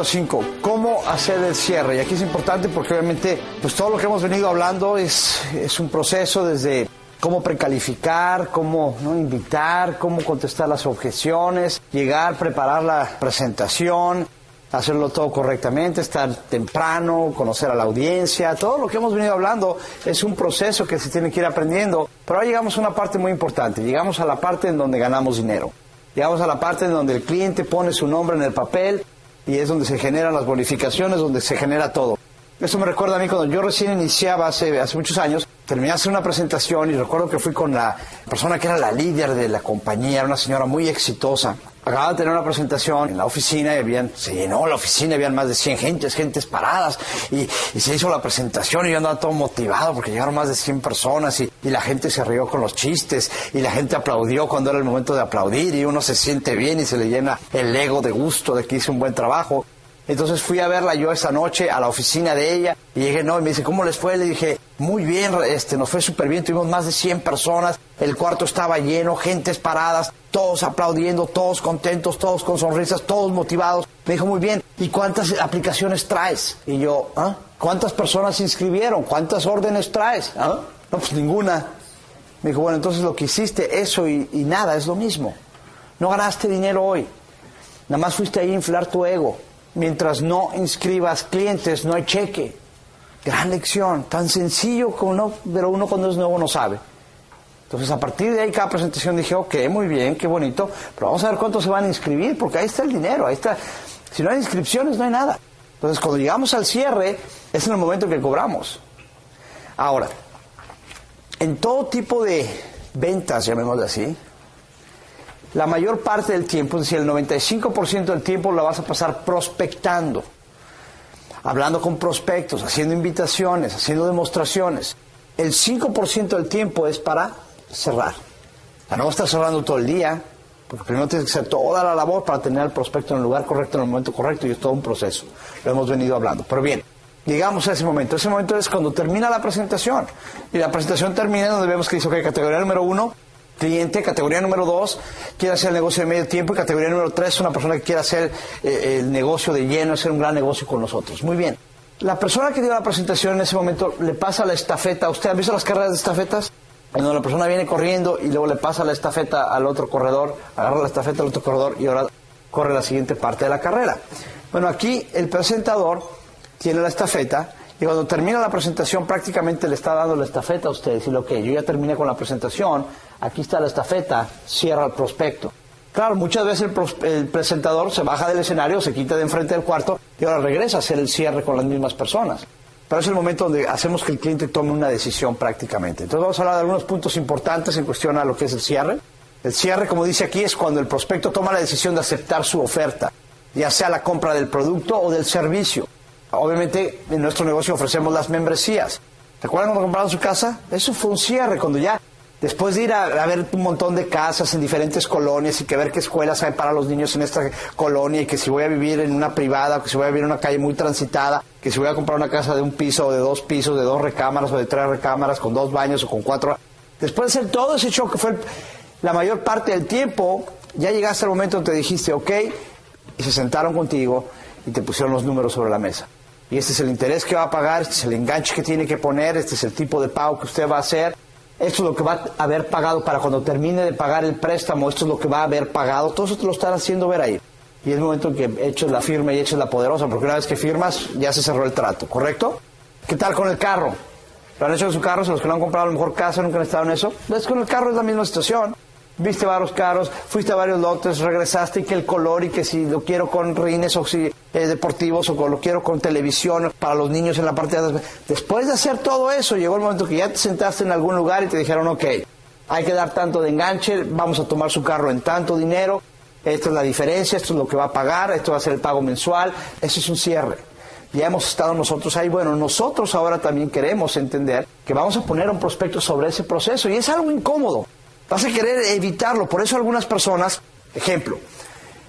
5. ¿Cómo hacer el cierre? Y aquí es importante porque obviamente pues todo lo que hemos venido hablando es, es un proceso desde cómo precalificar, cómo ¿no? invitar, cómo contestar las objeciones, llegar, preparar la presentación, hacerlo todo correctamente, estar temprano, conocer a la audiencia, todo lo que hemos venido hablando es un proceso que se tiene que ir aprendiendo. Pero ahora llegamos a una parte muy importante, llegamos a la parte en donde ganamos dinero. Llegamos a la parte en donde el cliente pone su nombre en el papel y es donde se generan las bonificaciones, donde se genera todo. Eso me recuerda a mí cuando yo recién iniciaba hace, hace muchos años, terminé de hacer una presentación y recuerdo que fui con la persona que era la líder de la compañía, una señora muy exitosa. Acababa de tener una presentación en la oficina y habían, se llenó la oficina, habían más de 100 gentes, gentes paradas y, y se hizo la presentación y yo andaba todo motivado porque llegaron más de 100 personas y, y la gente se rió con los chistes y la gente aplaudió cuando era el momento de aplaudir y uno se siente bien y se le llena el ego de gusto de que hice un buen trabajo. Entonces fui a verla yo esa noche a la oficina de ella y llegué, no, y me dice, ¿cómo les fue? Le dije, muy bien, este, nos fue súper bien, tuvimos más de 100 personas, el cuarto estaba lleno, gentes paradas, todos aplaudiendo, todos contentos, todos con sonrisas, todos motivados. Me dijo, muy bien, ¿y cuántas aplicaciones traes? Y yo, ¿ah? ¿Cuántas personas se inscribieron? ¿Cuántas órdenes traes? ¿Ah? No, pues ninguna. Me dijo, bueno, entonces lo que hiciste, eso y, nada, es lo mismo. No ganaste dinero hoy. Nada más fuiste ahí a inflar tu ego. Mientras no inscribas clientes, no hay cheque. Gran lección, tan sencillo como no, pero uno cuando es nuevo no sabe. Entonces, a partir de ahí, cada presentación dije, ok, muy bien, qué bonito, pero vamos a ver cuántos se van a inscribir, porque ahí está el dinero, ahí está. Si no hay inscripciones, no hay nada. Entonces, cuando llegamos al cierre, es en el momento que cobramos. Ahora, en todo tipo de ventas, llamémoslo así, la mayor parte del tiempo, es decir, el 95% del tiempo la vas a pasar prospectando, hablando con prospectos, haciendo invitaciones, haciendo demostraciones. El 5% del tiempo es para cerrar. Ya no vas a estar cerrando todo el día, porque primero tienes que hacer toda la labor para tener al prospecto en el lugar correcto, en el momento correcto, y es todo un proceso. Lo hemos venido hablando. Pero bien, llegamos a ese momento. Ese momento es cuando termina la presentación. Y la presentación termina donde vemos que dice, ok, categoría número uno, cliente, categoría número dos, quiere hacer el negocio de medio tiempo y categoría número tres, una persona que quiere hacer eh, el negocio de lleno, hacer un gran negocio con nosotros. Muy bien. La persona que dio la presentación en ese momento le pasa la estafeta. ¿Usted ha visto las carreras de estafetas? Cuando la persona viene corriendo y luego le pasa la estafeta al otro corredor, agarra la estafeta al otro corredor y ahora corre la siguiente parte de la carrera. Bueno, aquí el presentador tiene la estafeta y cuando termina la presentación prácticamente le está dando la estafeta a usted. Decirle, ok, yo ya terminé con la presentación, aquí está la estafeta, cierra el prospecto. Claro, muchas veces el, el, presentador se baja del escenario, se quita de enfrente del cuarto y ahora regresa a hacer el cierre con las mismas personas. Pero es el momento donde hacemos que el cliente tome una decisión prácticamente. Entonces vamos a hablar de algunos puntos importantes en cuestión a lo que es el cierre. El cierre, como dice aquí, es cuando el prospecto toma la decisión de aceptar su oferta, ya sea la compra del producto o del servicio. Obviamente en nuestro negocio ofrecemos las membresías. ¿Recuerdan cuando compraron su casa? Eso fue un cierre, cuando ya Después de ir a, ver un montón de casas en diferentes colonias y que ver qué escuelas hay para los niños en esta colonia y que si voy a vivir en una privada que si voy a vivir en una calle muy transitada, que si voy a comprar una casa de un piso o de dos pisos, de dos recámaras o de tres recámaras, con dos baños o con cuatro. Después de hacer todo ese show que fue la mayor parte del tiempo, ya llegaste al momento donde te dijiste, ok, y se sentaron contigo y te pusieron los números sobre la mesa. Y este es el interés que va a pagar, este es el enganche que tiene que poner, este es el tipo de pago que usted va a hacer esto es lo que va a haber pagado para cuando termine de pagar el préstamo, esto es lo que va a haber pagado, todo eso te lo están haciendo ver ahí. Y es el momento en que eches la firma y eches la poderosa, porque una vez que firmas ya se cerró el trato, ¿correcto? ¿Qué tal con el carro? ¿Lo han hecho en su carro? los que no han comprado a lo mejor casa nunca han estado en eso? ¿Ves? Con el carro es la misma situación. Viste varios carros, fuiste a varios lotes, regresaste y que el color y que si lo quiero con rines o si eh, deportivos o lo quiero con televisión para los niños en la parte de atrás. Después de hacer todo eso, llegó el momento que ya te sentaste en algún lugar y te dijeron, ok, hay que dar tanto de enganche, vamos a tomar su carro en tanto dinero, esta es la diferencia, esto es lo que va a pagar, esto va a ser el pago mensual, eso es un cierre. Ya hemos estado nosotros ahí. Bueno, nosotros ahora también queremos entender que vamos a poner un prospecto sobre ese proceso y es algo incómodo. Vas a querer evitarlo. Por eso algunas personas, ejemplo,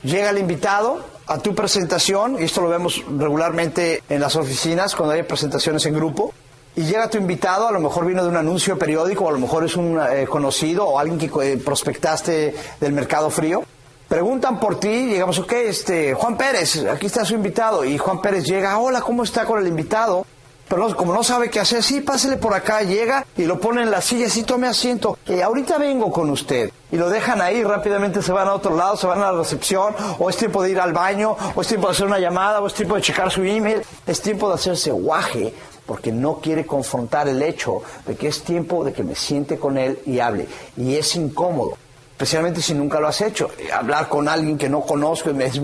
llega el invitado a tu presentación, y esto lo vemos regularmente en las oficinas cuando hay presentaciones en grupo, y llega tu invitado, a lo mejor vino de un anuncio periódico, o a lo mejor es un eh, conocido o alguien que eh, prospectaste del mercado frío, preguntan por ti, y digamos, ok, este, Juan Pérez, aquí está su invitado, y Juan Pérez llega, hola, ¿cómo está con el invitado? Pero como no sabe qué hacer, sí, pásele por acá, llega y lo pone en la silla, sí, tome asiento. Y ahorita vengo con usted. Y lo dejan ahí, rápidamente se van a otro lado, se van a la recepción, o es tiempo de ir al baño, o es tiempo de hacer una llamada, o es tiempo de checar su email. Es tiempo de hacerse guaje, porque no quiere confrontar el hecho de que es tiempo de que me siente con él y hable. Y es incómodo, especialmente si nunca lo has hecho. Hablar con alguien que no conozco es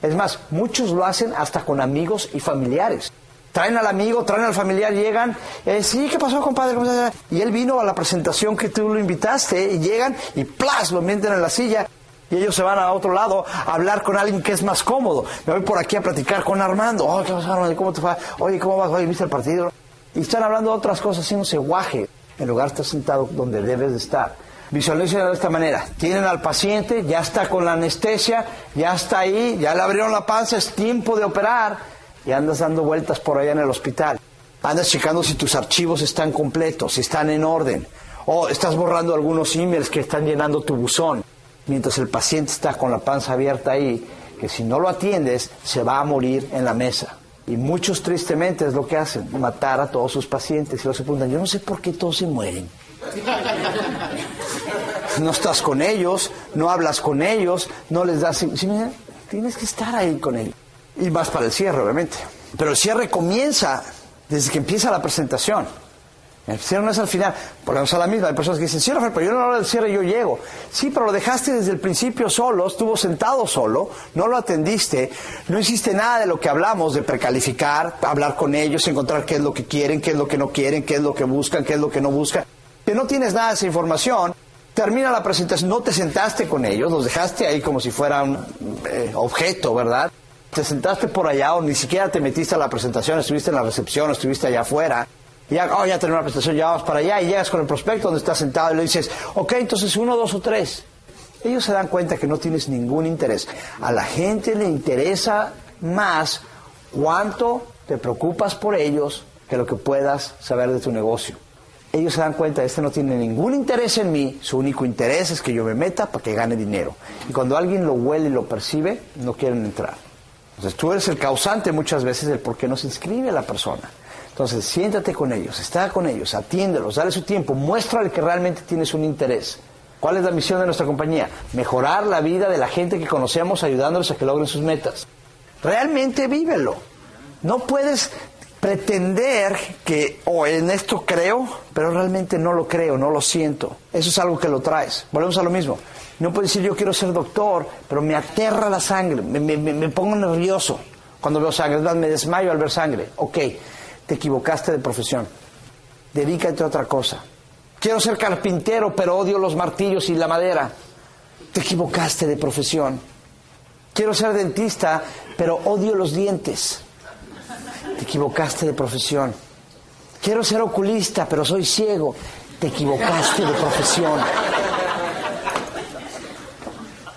Es más, muchos lo hacen hasta con amigos y familiares traen al amigo, traen al familiar, llegan, sí, ¿qué pasó, compadre? Y él vino a la presentación que tú lo invitaste, y llegan y ¡plas! lo meten en la silla. Y ellos se van a otro lado a hablar con alguien que es más cómodo. Me voy por aquí a platicar con Armando. Oh, ¿qué Armando? ¿Cómo te? Oye, ¿cómo vas? Oye, ¿viste el partido? Y están hablando de otras cosas, haciéndose guaje. En lugar de estar sentado donde debes de estar. Visualicen de esta manera. Tienen al paciente, ya está con la anestesia, ya está ahí, ya le abrieron la panza, es tiempo de operar y andas dando vueltas por allá en el hospital. Andas checando si tus archivos están completos, si están en orden. O estás borrando algunos emails que están llenando tu buzón. Mientras el paciente está con la panza abierta ahí, que si no lo atiendes, se va a morir en la mesa. Y muchos tristemente es lo que hacen, matar a todos sus pacientes. Y luego se preguntan, yo no sé por qué todos se mueren. No estás con ellos, no hablas con ellos, no les das... Tienes que estar ahí con ellos y más para el cierre, obviamente. Pero el cierre comienza desde que empieza la presentación. El cierre no es al final, porque a la misma. Hay personas que dicen, sí, pero yo no hablo del cierre, yo llego. Sí, pero lo dejaste desde el principio solo, estuvo sentado solo, no lo atendiste, no hiciste nada de lo que hablamos, de precalificar, hablar con ellos, encontrar qué es lo que quieren, qué es lo que no quieren, qué es lo que buscan, qué es lo que no buscan. Que no tienes nada de esa información, termina la presentación, no te sentaste con ellos, los dejaste ahí como si fuera un eh, objeto, ¿verdad? Te sentaste por allá o ni siquiera te metiste a la presentación, estuviste en la recepción, estuviste allá afuera. Ya, oh, ya terminó la presentación, ya vas para allá y llegas con el prospecto donde estás sentado y le dices, ok, entonces uno, dos o tres. Ellos se dan cuenta que no tienes ningún interés. A la gente le interesa más cuánto te preocupas por ellos que lo que puedas saber de tu negocio. Ellos se dan cuenta, este no tiene ningún interés en mí, su único interés es que yo me meta para que gane dinero. Y cuando alguien lo huele y lo percibe, no quieren entrar. Entonces tú eres el causante muchas veces del por qué no se inscribe la persona. Entonces siéntate con ellos, está con ellos, atiéndelos, dale su tiempo, muéstrale que realmente tienes un interés. ¿Cuál es la misión de nuestra compañía? Mejorar la vida de la gente que conocemos ayudándoles a que logren sus metas. Realmente vívelo. No puedes pretender que, o en esto creo, pero realmente no lo creo, no lo siento. Eso es algo que lo traes. Volvemos a lo mismo. No puedo decir yo quiero ser doctor, pero me aterra la sangre, me, pongo nervioso cuando veo sangre, me desmayo al ver sangre. Ok, te equivocaste de profesión. Dedícate a otra cosa. Quiero ser carpintero, pero odio los martillos y la madera. Te equivocaste de profesión. Quiero ser dentista, pero odio los dientes. Te equivocaste de profesión. Quiero ser oculista, pero soy ciego. Te equivocaste de profesión.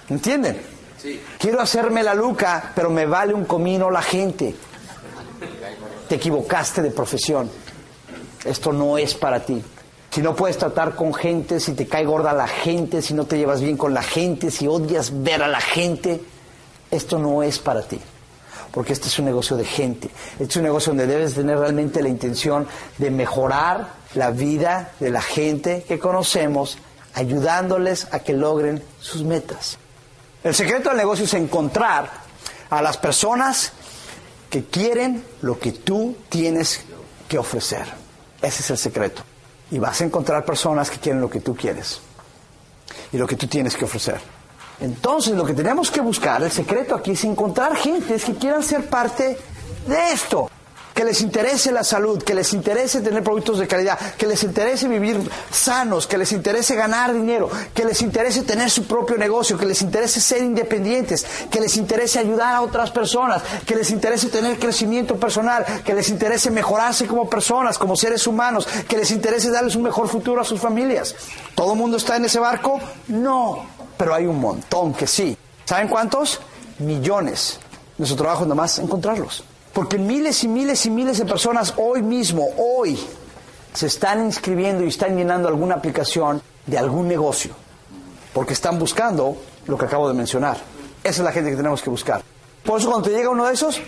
¿Entienden? Quiero hacerme la luca, pero me vale un comino la gente. Te equivocaste de profesión. Esto no es para ti. Si no puedes tratar con gente, si te cae gorda la gente, si no te llevas bien con la gente, si odias ver a la gente, esto no es para ti. Porque este es un negocio de gente. Este es un negocio donde debes tener realmente la intención de mejorar la vida de la gente que conocemos, ayudándoles a que logren sus metas. El secreto del negocio es encontrar a las personas que quieren lo que tú tienes que ofrecer. Ese es el secreto. Y vas a encontrar personas que quieren lo que tú quieres y lo que tú tienes que ofrecer. Entonces, lo que tenemos que buscar, el secreto aquí es encontrar gentes que quieran ser parte de esto que les interese la salud, que les interese tener productos de calidad, que les interese vivir sanos, que les interese ganar dinero, que les interese tener su propio negocio, que les interese ser independientes, que les interese ayudar a otras personas, que les interese tener crecimiento personal, que les interese mejorarse como personas, como seres humanos, que les interese darles un mejor futuro a sus familias. ¿Todo el mundo está en ese barco? No, pero hay un montón que sí. ¿Saben cuántos? Millones. Nuestro trabajo es nomás encontrarlos. Porque miles y miles y miles de personas hoy mismo, hoy, se están inscribiendo y están llenando alguna aplicación de algún negocio. Porque están buscando lo que acabo de mencionar. Esa es la gente que tenemos que buscar. Por eso cuando te llega uno de esos,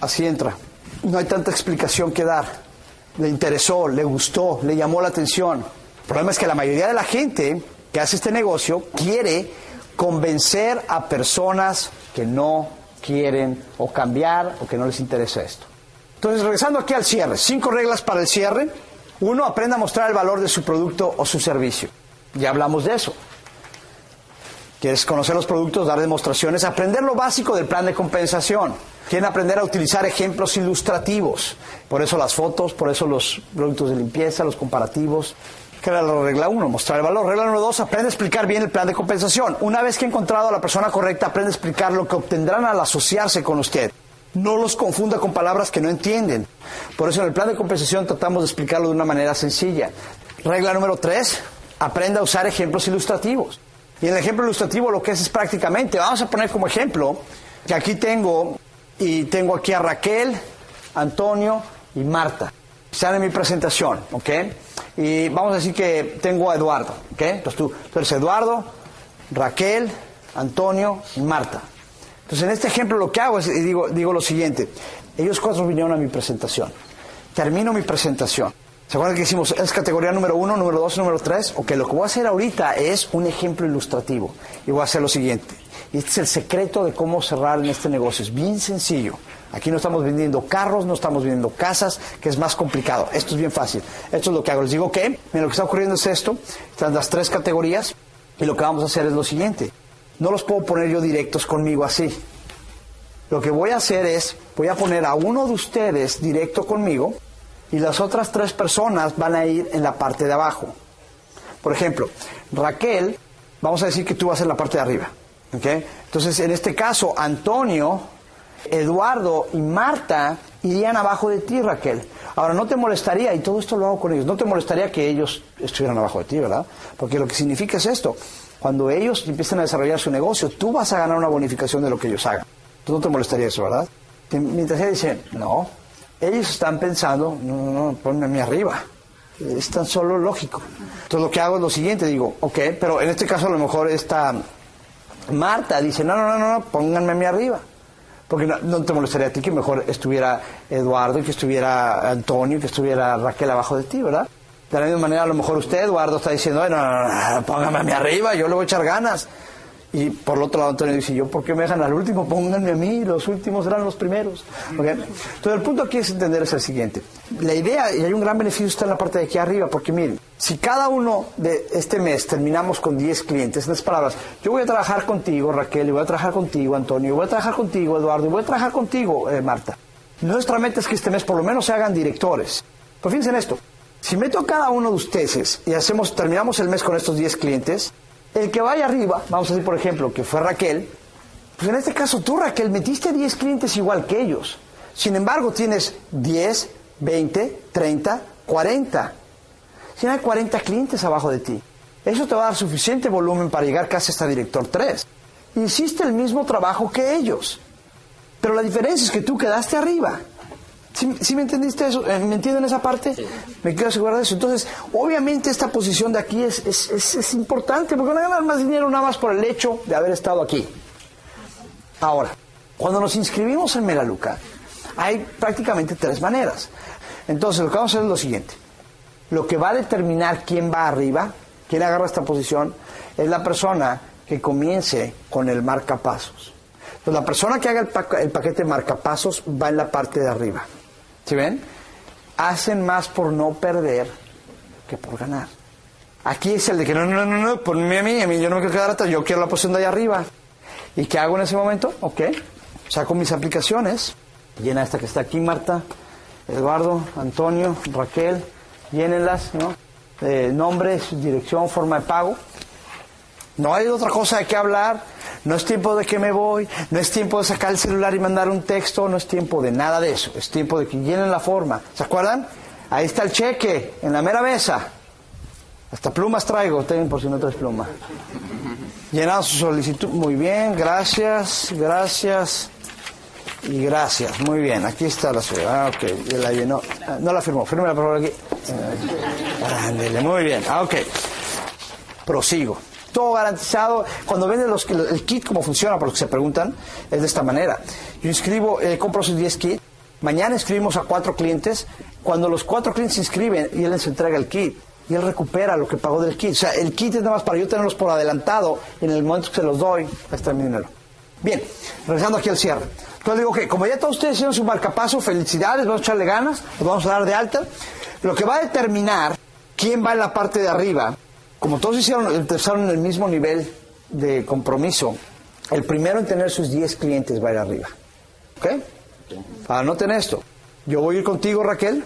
así entra. No hay tanta explicación que dar. Le interesó, le gustó, le llamó la atención. El problema es que la mayoría de la gente que hace este negocio quiere convencer a personas que no quieren o cambiar o que no les interesa esto. Entonces, regresando aquí al cierre, cinco reglas para el cierre. Uno, aprenda a mostrar el valor de su producto o su servicio. Ya hablamos de eso. Quieres conocer los productos, dar demostraciones, aprender lo básico del plan de compensación. Quieren aprender a utilizar ejemplos ilustrativos. Por eso las fotos, por eso los productos de limpieza, los comparativos. ¿Qué era la regla 1? Mostrar el valor. Regla número 2, aprende a explicar bien el plan de compensación. Una vez que he encontrado a la persona correcta, aprende a explicar lo que obtendrán al asociarse con usted. No los confunda con palabras que no entienden. Por eso en el plan de compensación tratamos de explicarlo de una manera sencilla. Regla número 3, aprenda a usar ejemplos ilustrativos. Y en el ejemplo ilustrativo lo que es es prácticamente, vamos a poner como ejemplo, que aquí tengo, y tengo aquí a Raquel, Antonio y Marta. Están en mi presentación, ¿ok? Y vamos a decir que tengo a Eduardo, ¿ok? Entonces tú, tú Eduardo, Raquel, Antonio y Marta. Entonces en este ejemplo lo que hago es, digo, digo lo siguiente, ellos cuatro vinieron a mi presentación. Termino mi presentación. ¿Se acuerdan que hicimos? Es categoría número uno, número dos, número tres. Ok, lo que voy a hacer ahorita es un ejemplo ilustrativo. Y voy a hacer lo siguiente. Y este es el secreto de cómo cerrar en este negocio. Es bien sencillo. Aquí no estamos vendiendo carros, no estamos vendiendo casas, que es más complicado. Esto es bien fácil. Esto es lo que hago. Les digo que, miren, lo que está ocurriendo es esto. Están las tres categorías. Y lo que vamos a hacer es lo siguiente. No los puedo poner yo directos conmigo así. Lo que voy a hacer es, voy a poner a uno de ustedes directo conmigo y las otras tres personas van a ir en la parte de abajo. Por ejemplo, Raquel, vamos a decir que tú vas en la parte de arriba. ¿okay? Entonces, en este caso, Antonio, Eduardo y Marta irían abajo de ti, Raquel. Ahora, no te molestaría, y todo esto lo hago con ellos, no te molestaría que ellos estuvieran abajo de ti, ¿verdad? Porque lo que significa es esto. Cuando ellos empiecen a desarrollar su negocio, tú vas a ganar una bonificación de lo que ellos hagan. Tú no te molestaría eso, ¿verdad? Mientras ella dice, no, ellos están pensando, no, no, ponme a mí arriba. Es tan solo lógico. Entonces lo que hago es lo siguiente, digo, ok, pero en este caso a lo mejor esta Marta dice, no, no, no, no, pónganme a mí arriba. Porque no, te molestaría a ti que mejor estuviera Eduardo y que estuviera Antonio que estuviera Raquel abajo de ti, ¿verdad? De la misma manera, a lo mejor usted, Eduardo, está diciendo, no, no, no, póngame a mí arriba, yo le voy a echar ganas. Y por el otro lado, Antonio dice, yo, ¿por qué me dejan al último? Pónganme a mí, los últimos serán los primeros. Entonces, el punto aquí es entender es el siguiente. La idea, y hay un gran beneficio, está en la parte de aquí arriba, porque miren, si cada uno de este mes terminamos con 10 clientes, en las palabras, yo voy a trabajar contigo, Raquel, y voy a trabajar contigo, Antonio, y voy a trabajar contigo, Eduardo, y voy a trabajar contigo, eh, Marta. Nuestra meta es que este mes por lo menos se hagan directores. Pero fíjense en esto, si meto a cada uno de ustedes y terminamos el mes con estos 10 clientes, el que vaya arriba, vamos a decir por ejemplo que fue Raquel, pues en este caso tú Raquel metiste 10 clientes igual que ellos. Sin embargo tienes 10, 20, 30, 40. Si hay 40 clientes abajo de ti, eso te va a dar suficiente volumen para llegar casi hasta director 3. Hiciste el mismo trabajo que ellos. Pero la diferencia es que tú quedaste arriba. ¿Sí, me entendiste eso? Eh, ¿Me entienden esa parte? Me quiero asegurar de eso. Entonces, obviamente esta posición de aquí es, es, es, importante porque van a ganar más dinero nada más por el hecho de haber estado aquí. Ahora, cuando nos inscribimos en Megaluca, hay prácticamente tres maneras. Entonces, lo que vamos a hacer es lo siguiente. Lo que va a determinar quién va arriba, quién agarra esta posición, es la persona que comience con el marcapasos. Entonces, la persona que haga el, el paquete marcapasos va en la parte de arriba. ¿Sí ven? Hacen más por no perder que por ganar. Aquí es el de que no, no, no, no, ponme a mí, a mí yo no me quiero quedar atrás, yo quiero la posición de allá arriba. ¿Y qué hago en ese momento? Ok, saco mis aplicaciones, llena esta que está aquí, Marta, Eduardo, Antonio, Raquel, llénenlas, ¿no? Eh, nombre, dirección, forma de pago. No hay otra cosa de qué hablar. No es tiempo de que me voy, no es tiempo de sacar el celular y mandar un texto, no es tiempo de nada de eso. Es tiempo de que llenen la forma. ¿Se acuerdan? Ahí está el cheque, en la mera mesa. Hasta plumas traigo, ten por si no traes pluma. Llenado su solicitud. Muy bien, gracias, gracias y gracias. Muy bien, aquí está la suya. Ah, ok, la llenó. Ah, no la firmó, fírmela por favor aquí. Ándele, muy bien. Ah, ok. Prosigo. todo garantizado. Cuando venden los, el kit, cómo funciona, por lo que se preguntan, es de esta manera. Yo inscribo, eh, compro sus 10 kits, mañana inscribimos a cuatro clientes, cuando los cuatro clientes se inscriben y él les entrega el kit y él recupera lo que pagó del kit. O sea, el kit es nada más para yo tenerlos por adelantado en el momento que se los doy, ahí está mi dinero. Bien, regresando aquí al cierre. Entonces digo que como ya todos ustedes hicieron su marcapaso, felicidades, vamos a echarle ganas, los vamos a dar de alta. Lo que va a determinar quién va en la parte de arriba, como todos hicieron, empezaron en el mismo nivel de compromiso, el primero en tener sus 10 clientes va a ir arriba. ¿Ok? Anoten esto. Yo voy a ir contigo, Raquel,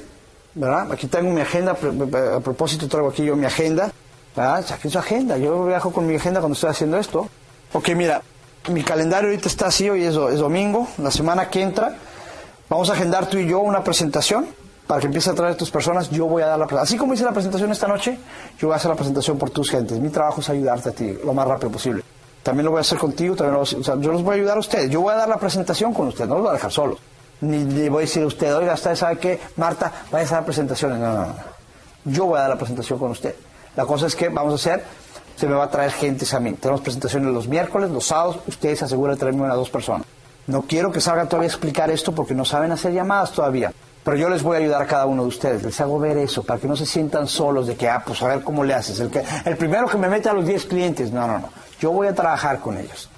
¿verdad? Aquí tengo mi agenda, a propósito traigo aquí yo mi agenda, ¿verdad? Aquí su agenda, yo viajo con mi agenda cuando estoy haciendo esto. Ok, mira, mi calendario ahorita está así, hoy es, domingo, la semana que entra, vamos a agendar tú y yo una presentación para que empieces a traer a tus personas, yo voy a dar la presentación. Así como hice la presentación esta noche, yo voy a hacer la presentación por tus gentes. Mi trabajo es ayudarte a ti lo más rápido posible. También lo voy a hacer contigo, también yo los voy a ayudar a ustedes. Yo voy a dar la presentación con ustedes, no los voy a dejar solos. Ni le voy a decir a usted, oiga, usted sabe qué, Marta, vaya a hacer la presentación. No, no, no. Yo voy a dar la presentación con usted. La cosa es que vamos a hacer, se me va a traer gente a mí. Tenemos presentaciones los miércoles, los sábados, ustedes aseguran traerme una o dos personas. No quiero que salgan todavía a explicar esto porque no saben hacer llamadas todavía. Pero yo les voy a ayudar a cada uno de ustedes, les hago ver eso, para que no se sientan solos de que, ah, pues a ver cómo le haces. El, que, el primero que me mete a los 10 clientes, no, no, no. Yo voy a trabajar con ellos.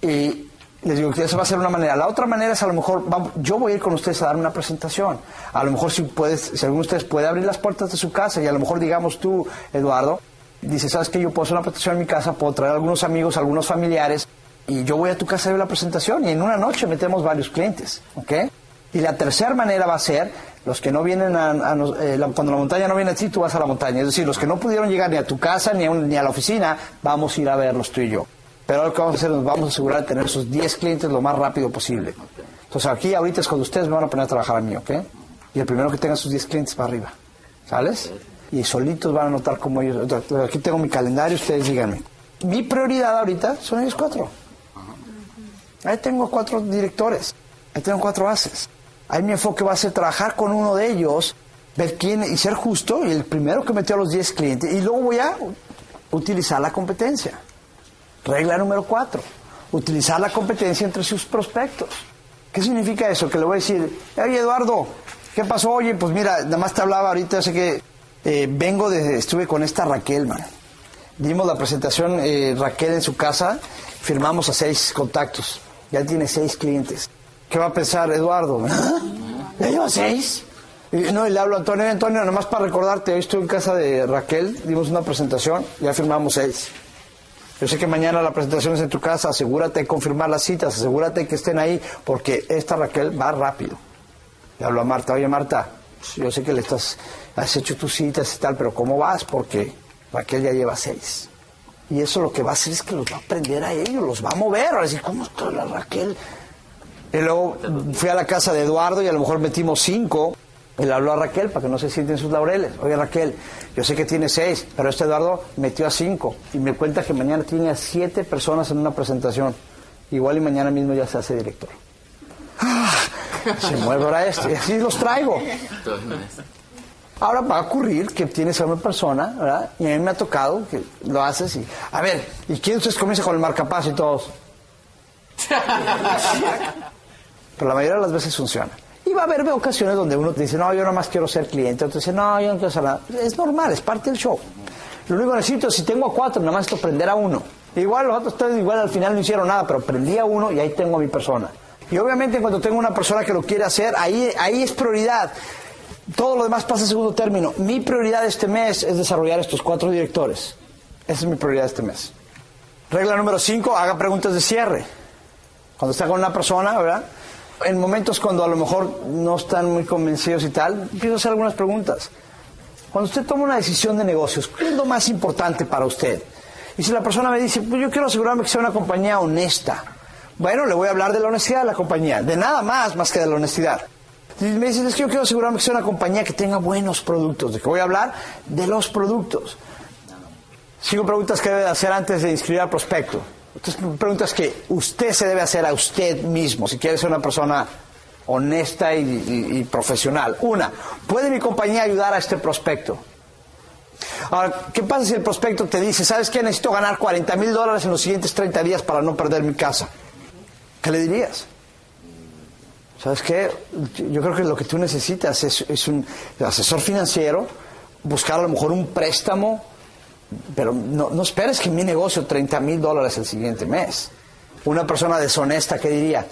Y les digo que esa va a ser una manera. La otra manera es a lo mejor, yo voy a ir con ustedes a dar una presentación. A lo mejor si puedes, si alguno de ustedes puede abrir las puertas de su casa y a lo mejor digamos tú, Eduardo, dices, ¿sabes que Yo puedo hacer una presentación en mi casa, puedo traer a algunos amigos, algunos familiares y yo voy a tu casa a ver la presentación y en una noche metemos varios clientes, ¿ok? Y la tercera manera va a ser los que no vienen a, eh, cuando la montaña no viene a ti, tú vas a la montaña. Es decir, los que no pudieron llegar ni a tu casa ni a, ni a la oficina, vamos a ir a verlos tú y yo. Pero lo que vamos a hacer, nos vamos a asegurar de tener esos 10 clientes lo más rápido posible. Entonces aquí ahorita es cuando ustedes me van a poner a trabajar a mí, ¿ok? Y el primero que tenga sus 10 clientes para arriba. ¿Sales? Y solitos van a notar cómo ellos... Aquí tengo mi calendario, ustedes díganme. Mi prioridad ahorita son ellos cuatro. Ahí tengo cuatro directores. Ahí tengo cuatro bases. Ahí mi enfoque va a ser trabajar con uno de ellos, ver quién y ser justo, y el primero que metió a los 10 clientes, y luego voy a utilizar la competencia. Regla número cuatro, utilizar la competencia entre sus prospectos. ¿Qué significa eso? Que le voy a decir, oye Eduardo, ¿qué pasó? Oye, pues mira, nada más te hablaba ahorita, sé que eh, vengo de, estuve con esta Raquel, man. Dimos la presentación eh, Raquel en su casa, firmamos a seis contactos, ya tiene seis clientes. ¿Qué va a pensar Eduardo? ¿Ah? ¿Ya lleva seis? Y, no, y le hablo a Antonio, Antonio, nomás para recordarte, hoy estoy en casa de Raquel, dimos una presentación, ya firmamos seis. Yo sé que mañana la presentación es en tu casa, asegúrate de confirmar las citas, asegúrate que estén ahí, porque esta Raquel va rápido. Le hablo a Marta, oye Marta, yo sé que le estás, has hecho tus citas y tal, pero ¿cómo vas? Porque Raquel ya lleva seis. Y eso lo que va a hacer es que los va a aprender a ellos, los va a mover, a decir, ¿cómo está la Raquel? Y luego fui a la casa de Eduardo y a lo mejor metimos cinco. Él habló a Raquel para que no se sienten sus laureles. Oye Raquel, yo sé que tiene seis, pero este Eduardo metió a cinco y me cuenta que mañana tiene a siete personas en una presentación. Igual y mañana mismo ya se hace director. Se mueve ahora esto y así los traigo. Ahora va a ocurrir que tienes a una persona, ¿verdad? Y a mí me ha tocado que lo haces y... A ver, ¿y quién ustedes comienza con el marcapaz y todos? Pero la mayoría de las veces funciona. Y va a haber ocasiones donde uno dice, no, yo nada más quiero ser cliente. Otro dice, no, yo no quiero ser nada. Es normal, es parte del show. Lo único que necesito, si tengo a cuatro, nada más esto prender a uno. Igual los otros igual al final no hicieron nada, pero prendí a uno y ahí tengo a mi persona. Y obviamente cuando tengo una persona que lo quiere hacer, ahí, ahí es prioridad. Todo lo demás pasa en segundo término. Mi prioridad este mes es desarrollar estos cuatro directores. Esa es mi prioridad este mes. Regla número cinco, haga preguntas de cierre. Cuando está con una persona, ¿verdad? En momentos cuando a lo mejor no están muy convencidos y tal, empiezo a hacer algunas preguntas. Cuando usted toma una decisión de negocios, ¿qué es lo más importante para usted? Y si la persona me dice, pues yo quiero asegurarme que sea una compañía honesta, bueno, le voy a hablar de la honestidad de la compañía, de nada más más que de la honestidad. Y me dice, es que yo quiero asegurarme que sea una compañía que tenga buenos productos. ¿De qué voy a hablar? De los productos. Cinco preguntas que debe hacer antes de inscribir al prospecto. Preguntas que usted se debe hacer a usted mismo si quiere ser una persona honesta y, profesional. Una, ¿puede mi compañía ayudar a este prospecto? Ahora, ¿qué pasa si el prospecto te dice, ¿sabes qué? Necesito ganar 40 mil dólares en los siguientes 30 días para no perder mi casa? ¿Qué le dirías? ¿Sabes qué? Yo creo que lo que tú necesitas es, un asesor financiero, buscar a lo mejor un préstamo, pero no, esperes que mi negocio 30 mil dólares el siguiente mes. Una persona deshonesta que diría,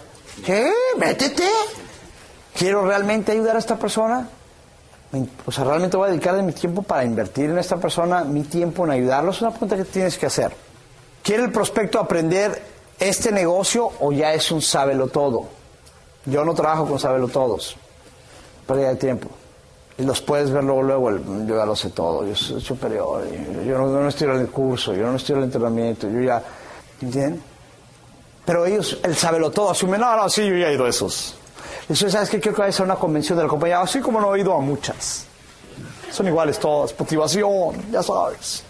¿qué? Métete. ¿Quiero realmente ayudar a esta persona? O sea, realmente voy a dedicar de mi tiempo para invertir en esta persona, mi tiempo en ayudarlo. Es una pregunta que tienes que hacer. ¿Quiere el prospecto aprender este negocio o ya es un sábelo todo? Yo no trabajo con sábelo todos. Pérdida de tiempo. Y los puedes ver luego, luego, yo ya lo sé todo, yo soy superior, yo, no, no, estoy en el curso, yo no estoy en el entrenamiento, yo ya, ¿entienden? Pero ellos, el sábelo todo, asumen, no, no, sí, yo ya he ido a esos. Eso, ¿sabes qué? Creo que va a una convención de la compañía, así como no he ido a muchas. Son iguales todas, motivación, ya sabes.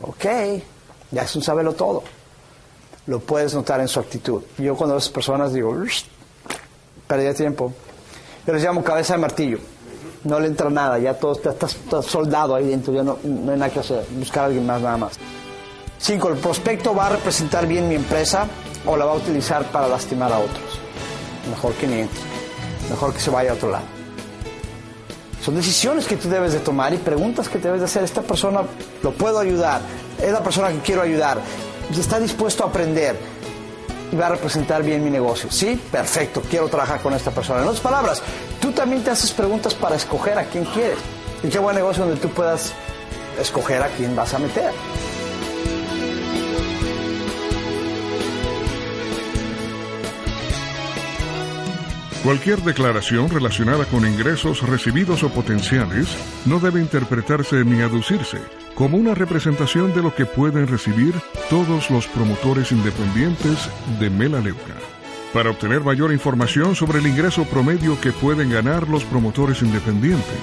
Ok, ya es un sabelo todo. Lo puedes notar en su actitud. Yo cuando esas personas digo, perdí tiempo. Yo les llamo cabeza de martillo. No le entra nada, ya todo está, soldado ahí dentro, ya no, no hay nada que hacer, buscar a alguien más nada más. Cinco, el prospecto va a representar bien mi empresa o la va a utilizar para lastimar a otros mejor que ni entre, mejor que se vaya a otro lado. Son decisiones que tú debes de tomar y preguntas que debes de hacer. Esta persona lo puedo ayudar, es la persona que quiero ayudar y está dispuesto a aprender y va a representar bien mi negocio. Sí, perfecto, quiero trabajar con esta persona. En otras palabras, tú también te haces preguntas para escoger a quién quieres. Y qué buen negocio donde tú puedas escoger a quién vas a meter. Cualquier declaración relacionada con ingresos recibidos o potenciales no debe interpretarse ni aducirse como una representación de lo que pueden recibir todos los promotores independientes de Melaleuca. Para obtener mayor información sobre el ingreso promedio que pueden ganar los promotores independientes,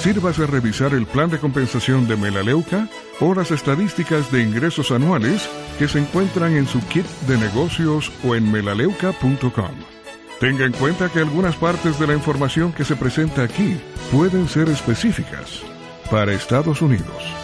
sírvase a revisar el plan de compensación de Melaleuca o las estadísticas de ingresos anuales que se encuentran en su kit de negocios o en melaleuca.com. Tenga en cuenta que algunas partes de la información que se presenta aquí pueden ser específicas para Estados Unidos.